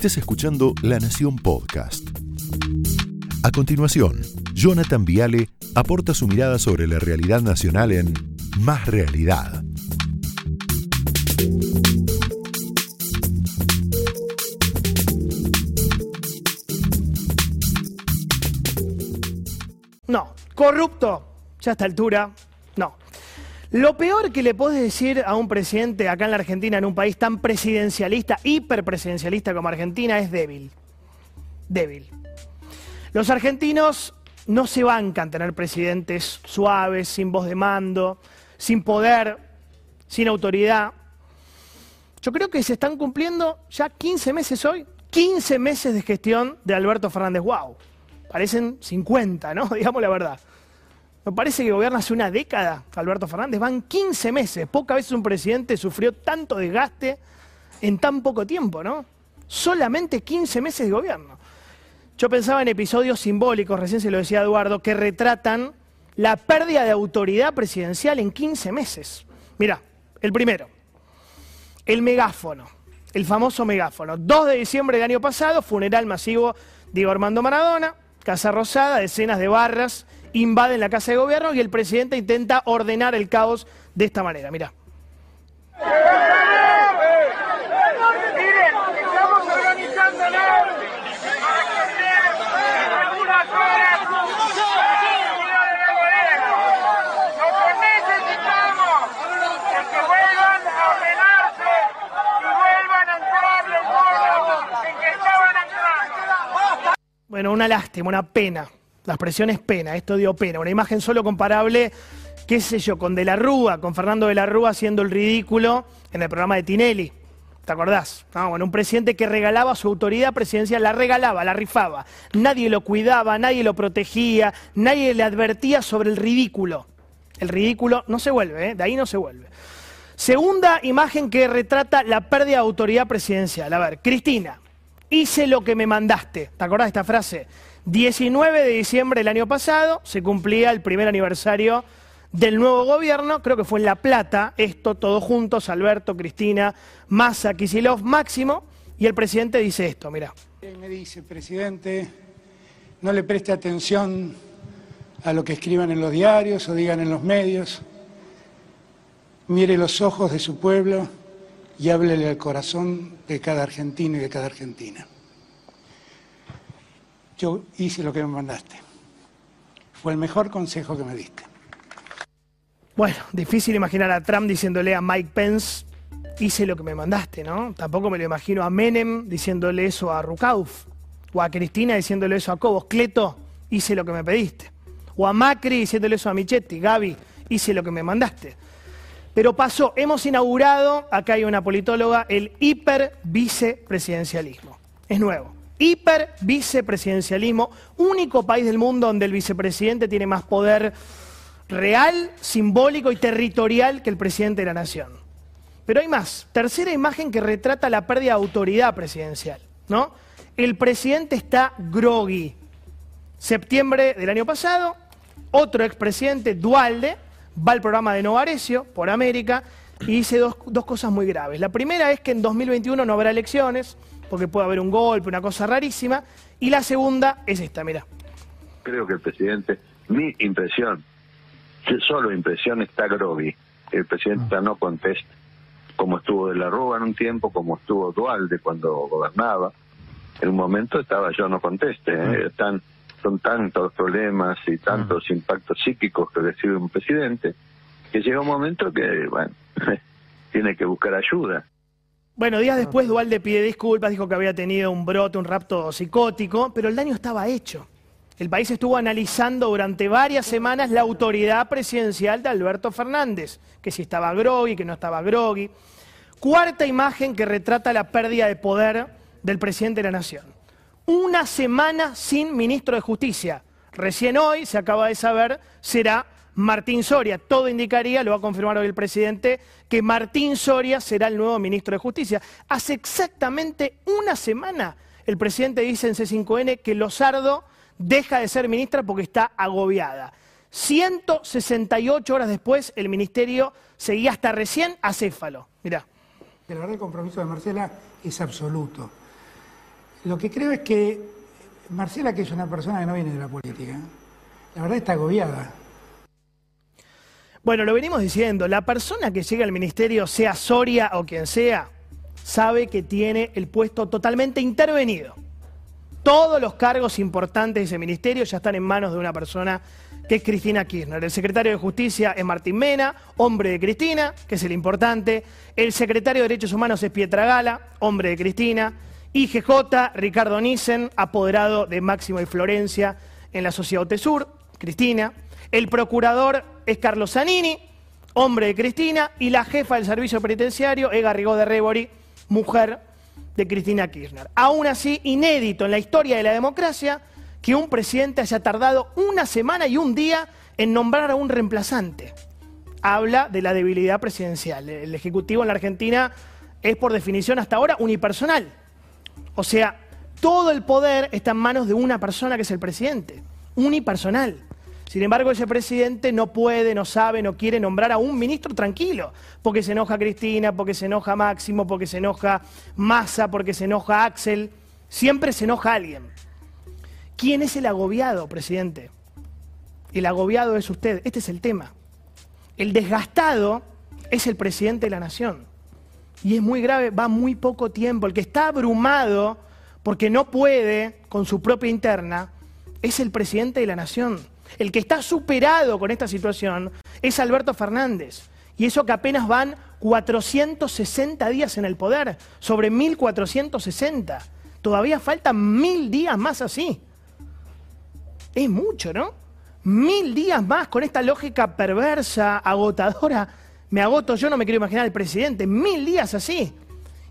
Estés escuchando La Nación Podcast. A continuación, Jonathan Viale aporta su mirada sobre la realidad nacional en Más Realidad. No, corrupto, ya a esta altura. Lo peor que le puedes decir a un presidente acá en la Argentina, en un país tan presidencialista, hiperpresidencialista como Argentina, es débil. Débil. Los argentinos no se bancan tener presidentes suaves, sin voz de mando, sin poder, sin autoridad. Yo creo que se están cumpliendo ya 15 meses hoy, 15 meses de gestión de Alberto Fernández Wow. Parecen 50, ¿no? Digamos la verdad. Me parece que gobierna hace una década Alberto Fernández. Van 15 meses. Pocas veces un presidente sufrió tanto desgaste en tan poco tiempo, ¿no? Solamente 15 meses de gobierno. Yo pensaba en episodios simbólicos, recién se lo decía Eduardo, que retratan la pérdida de autoridad presidencial en 15 meses. Mira, el primero, el megáfono, el famoso megáfono. 2 de diciembre del año pasado, funeral masivo Diego Armando Maradona, Casa Rosada, decenas de barras invaden la Casa de Gobierno y el presidente intenta ordenar el caos de esta manera. Mira. Miren, estamos organizándonos para que sean algunas horas fuera de la gobierno. Lo que necesitamos es que vuelvan a ordenarse y vuelvan a entrar los modos en que estaban entrando. Bueno, una lástima, una pena. La expresión es pena, esto dio pena. Una imagen solo comparable, qué sé yo, con De la Rúa, con Fernando De la Rúa haciendo el ridículo en el programa de Tinelli. ¿Te acordás? No, bueno, un presidente que regalaba su autoridad presidencial, la regalaba, la rifaba. Nadie lo cuidaba, nadie lo protegía, nadie le advertía sobre el ridículo. El ridículo no se vuelve, ¿eh? de ahí no se vuelve. Segunda imagen que retrata la pérdida de autoridad presidencial. A ver, Cristina, hice lo que me mandaste. ¿Te acordás de esta frase? 19 de diciembre del año pasado se cumplía el primer aniversario del nuevo gobierno, creo que fue en La Plata, esto todos juntos, Alberto, Cristina, Massa, Kisilov, Máximo, y el presidente dice esto, mira. Me dice, presidente, no le preste atención a lo que escriban en los diarios o digan en los medios. Mire los ojos de su pueblo y háblele al corazón de cada argentino y de cada argentina. Yo hice lo que me mandaste. Fue el mejor consejo que me diste. Bueno, difícil imaginar a Trump diciéndole a Mike Pence, hice lo que me mandaste, ¿no? Tampoco me lo imagino a Menem diciéndole eso a Rukauf, o a Cristina diciéndole eso a Cobos, Cleto, hice lo que me pediste, o a Macri diciéndole eso a Michetti, Gaby, hice lo que me mandaste. Pero pasó, hemos inaugurado, acá hay una politóloga, el hiper vicepresidencialismo. Es nuevo. Hiper vicepresidencialismo, único país del mundo donde el vicepresidente tiene más poder real, simbólico y territorial que el presidente de la nación. Pero hay más. Tercera imagen que retrata la pérdida de autoridad presidencial, ¿no? El presidente está groggy. Septiembre del año pasado, otro expresidente, Dualde, va al programa de Novarecio por América y dice dos, dos cosas muy graves. La primera es que en 2021 no habrá elecciones, porque puede haber un golpe, una cosa rarísima. Y la segunda es esta, mira. Creo que el presidente, mi impresión, solo impresión está groggy. El presidente no contesta, como estuvo de la Rúa en un tiempo, como estuvo Dualde cuando gobernaba. En un momento estaba yo no conteste. ¿eh? Tan, son tantos los problemas y tantos impactos psíquicos que recibe un presidente que llega un momento que, bueno, tiene que buscar ayuda. Bueno, días después Dualde pide disculpas, dijo que había tenido un brote, un rapto psicótico, pero el daño estaba hecho. El país estuvo analizando durante varias semanas la autoridad presidencial de Alberto Fernández, que si estaba groggy, que no estaba groggy. Cuarta imagen que retrata la pérdida de poder del presidente de la Nación. Una semana sin ministro de Justicia. Recién hoy, se acaba de saber, será Martín Soria. Todo indicaría, lo va a confirmar hoy el presidente, que Martín Soria será el nuevo ministro de Justicia. Hace exactamente una semana el presidente dice en C5N que Lozardo deja de ser ministra porque está agobiada. 168 horas después el ministerio seguía hasta recién acéfalo. Mirá. La verdad el compromiso de Marcela es absoluto. Lo que creo es que Marcela, que es una persona que no viene de la política, la verdad está agobiada. Bueno, lo venimos diciendo, la persona que llega al ministerio, sea Soria o quien sea, sabe que tiene el puesto totalmente intervenido. Todos los cargos importantes de ese ministerio ya están en manos de una persona que es Cristina Kirchner. El secretario de Justicia es Martín Mena, hombre de Cristina, que es el importante. El secretario de Derechos Humanos es Pietra Gala, hombre de Cristina. IGJ, Ricardo Nissen, apoderado de Máximo y Florencia en la Sociedad Sur, Cristina. El procurador es Carlos Zanini, hombre de Cristina. Y la jefa del servicio penitenciario es Garrigó de Rebori, mujer de Cristina Kirchner. Aún así, inédito en la historia de la democracia que un presidente haya tardado una semana y un día en nombrar a un reemplazante. Habla de la debilidad presidencial. El Ejecutivo en la Argentina es por definición hasta ahora unipersonal. O sea, todo el poder está en manos de una persona que es el presidente, unipersonal. Sin embargo, ese presidente no puede, no sabe, no quiere nombrar a un ministro tranquilo, porque se enoja Cristina, porque se enoja Máximo, porque se enoja Massa, porque se enoja Axel. Siempre se enoja alguien. ¿Quién es el agobiado, presidente? El agobiado es usted. Este es el tema. El desgastado es el presidente de la nación. Y es muy grave, va muy poco tiempo. El que está abrumado porque no puede con su propia interna es el presidente de la nación. El que está superado con esta situación es Alberto Fernández. Y eso que apenas van 460 días en el poder, sobre 1460. Todavía faltan mil días más así. Es mucho, ¿no? Mil días más con esta lógica perversa, agotadora. Me agoto, yo no me quiero imaginar al presidente. Mil días así.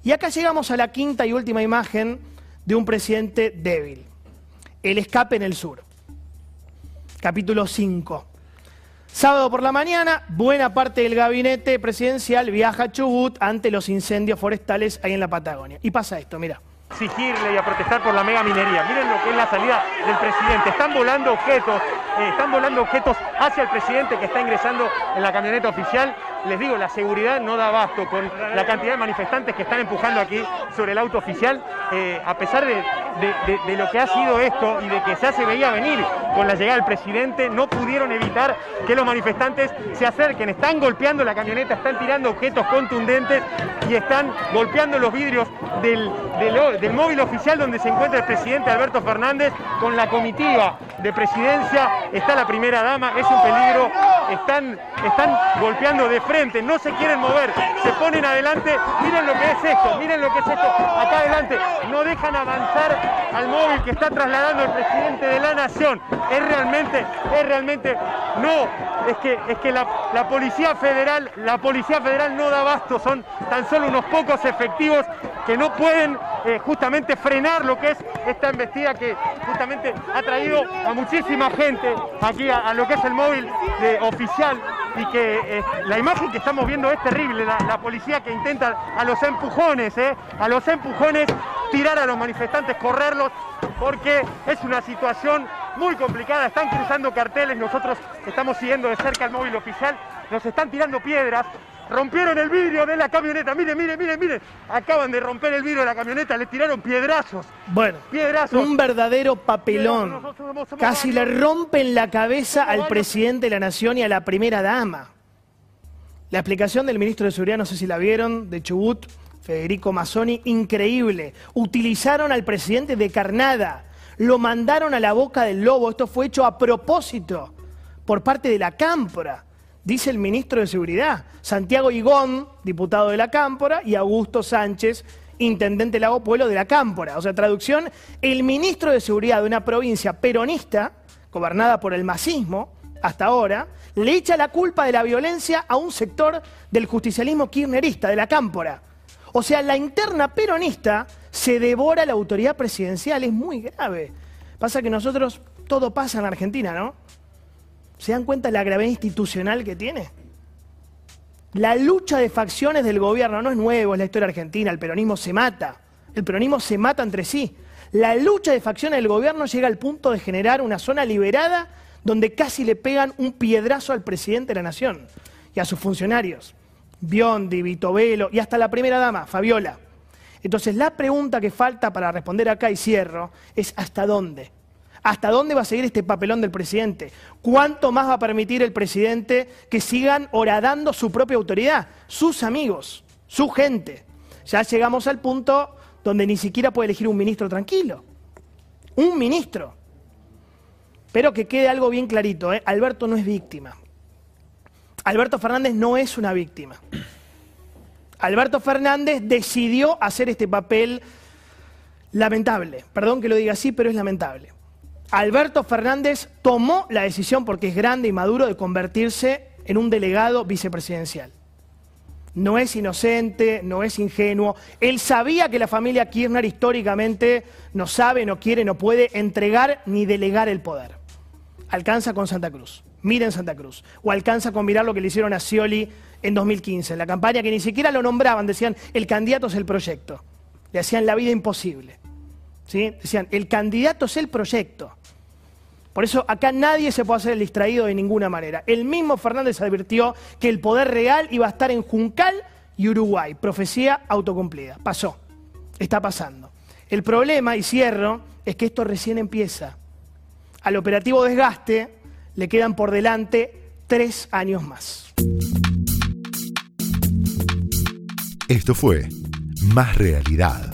Y acá llegamos a la quinta y última imagen de un presidente débil. El escape en el sur capítulo 5. Sábado por la mañana, buena parte del gabinete presidencial viaja a Chubut ante los incendios forestales ahí en la Patagonia. Y pasa esto, mira exigirle y a protestar por la mega minería. Miren lo que es la salida del presidente. Están volando objetos, eh, están volando objetos hacia el presidente que está ingresando en la camioneta oficial. Les digo, la seguridad no da abasto con la cantidad de manifestantes que están empujando aquí sobre el auto oficial. Eh, a pesar de, lo que ha sido esto y de que ya se veía venir con la llegada del presidente, no pudieron evitar que los manifestantes se acerquen. Están golpeando la camioneta, están tirando objetos contundentes y están golpeando los vidrios del, del del móvil oficial donde se encuentra el presidente Alberto Fernández con la comitiva de presidencia, está la primera dama, es un peligro, están, están golpeando de frente, no se quieren mover, se ponen adelante, miren lo que es esto, miren lo que es esto, acá adelante, no dejan avanzar al móvil que está trasladando el presidente de la nación, es realmente, es realmente, no, es que, es que la, la Policía Federal, la Policía Federal no da abasto, son tan solo unos pocos efectivos que no pueden eh, justamente frenar lo que es esta embestida que justamente ha traído a muchísima gente aquí a, lo que es el móvil oficial y que eh, la imagen que estamos viendo es terrible, la, policía que intenta a los empujones, eh, a los empujones tirar a los manifestantes, correrlos, porque es una situación muy complicada, están cruzando carteles, nosotros estamos siguiendo de cerca el móvil oficial, nos están tirando piedras, rompieron el vidrio de la camioneta. Mire, mire, mire, mire. Acaban de romper el vidrio de la camioneta, le tiraron piedrazos. Bueno, piedrazos. Un verdadero papelón. Casi le rompen la cabeza al presidente de la nación y a la primera dama. La explicación del ministro de Seguridad, no sé si la vieron, de Chubut, Federico Mazzoni, increíble. Utilizaron al presidente de carnada, lo mandaron a la boca del lobo. Esto fue hecho a propósito por parte de la cámpora dice el ministro de Seguridad, Santiago Igón, diputado de la Cámpora, y Augusto Sánchez, intendente de Lago Pueblo de la Cámpora. O sea, traducción, el ministro de Seguridad de una provincia peronista, gobernada por el masismo, hasta ahora, le echa la culpa de la violencia a un sector del justicialismo kirchnerista, de la Cámpora. O sea, la interna peronista se devora la autoridad presidencial, es muy grave. Pasa que nosotros, todo pasa en Argentina, ¿no? ¿Se dan cuenta de la gravedad institucional que tiene? La lucha de facciones del gobierno no es nuevo, es la historia argentina, el peronismo se mata, el peronismo se mata entre sí. La lucha de facciones del gobierno llega al punto de generar una zona liberada donde casi le pegan un piedrazo al presidente de la nación y a sus funcionarios, Biondi, Vitovelo y hasta la primera dama, Fabiola. Entonces la pregunta que falta para responder acá y cierro es ¿hasta dónde? ¿Hasta dónde va a seguir este papelón del presidente? ¿Cuánto más va a permitir el presidente que sigan horadando su propia autoridad, sus amigos, su gente? Ya llegamos al punto donde ni siquiera puede elegir un ministro tranquilo. Un ministro. Pero que quede algo bien clarito, ¿eh? Alberto no es víctima. Alberto Fernández no es una víctima. Alberto Fernández decidió hacer este papel lamentable. Perdón que lo diga así, pero es lamentable. Alberto Fernández tomó la decisión, porque es grande y maduro, de convertirse en un delegado vicepresidencial. No es inocente, no es ingenuo. Él sabía que la familia Kirchner históricamente no sabe, no quiere, no puede entregar ni delegar el poder. Alcanza con Santa Cruz. Miren Santa Cruz. O alcanza con mirar lo que le hicieron a Scioli en 2015, en la campaña que ni siquiera lo nombraban, decían, el candidato es el proyecto. Le hacían la vida imposible. Decían, el candidato es el proyecto. Por eso acá nadie se puede hacer el distraído de ninguna manera. El mismo Fernández advirtió que el poder real iba a estar en Juncal y Uruguay. Profecía autocumplida. Pasó. Está pasando. El problema, y cierro, es que esto recién empieza. Al operativo desgaste le quedan por delante tres años más. Esto fue Más Realidad,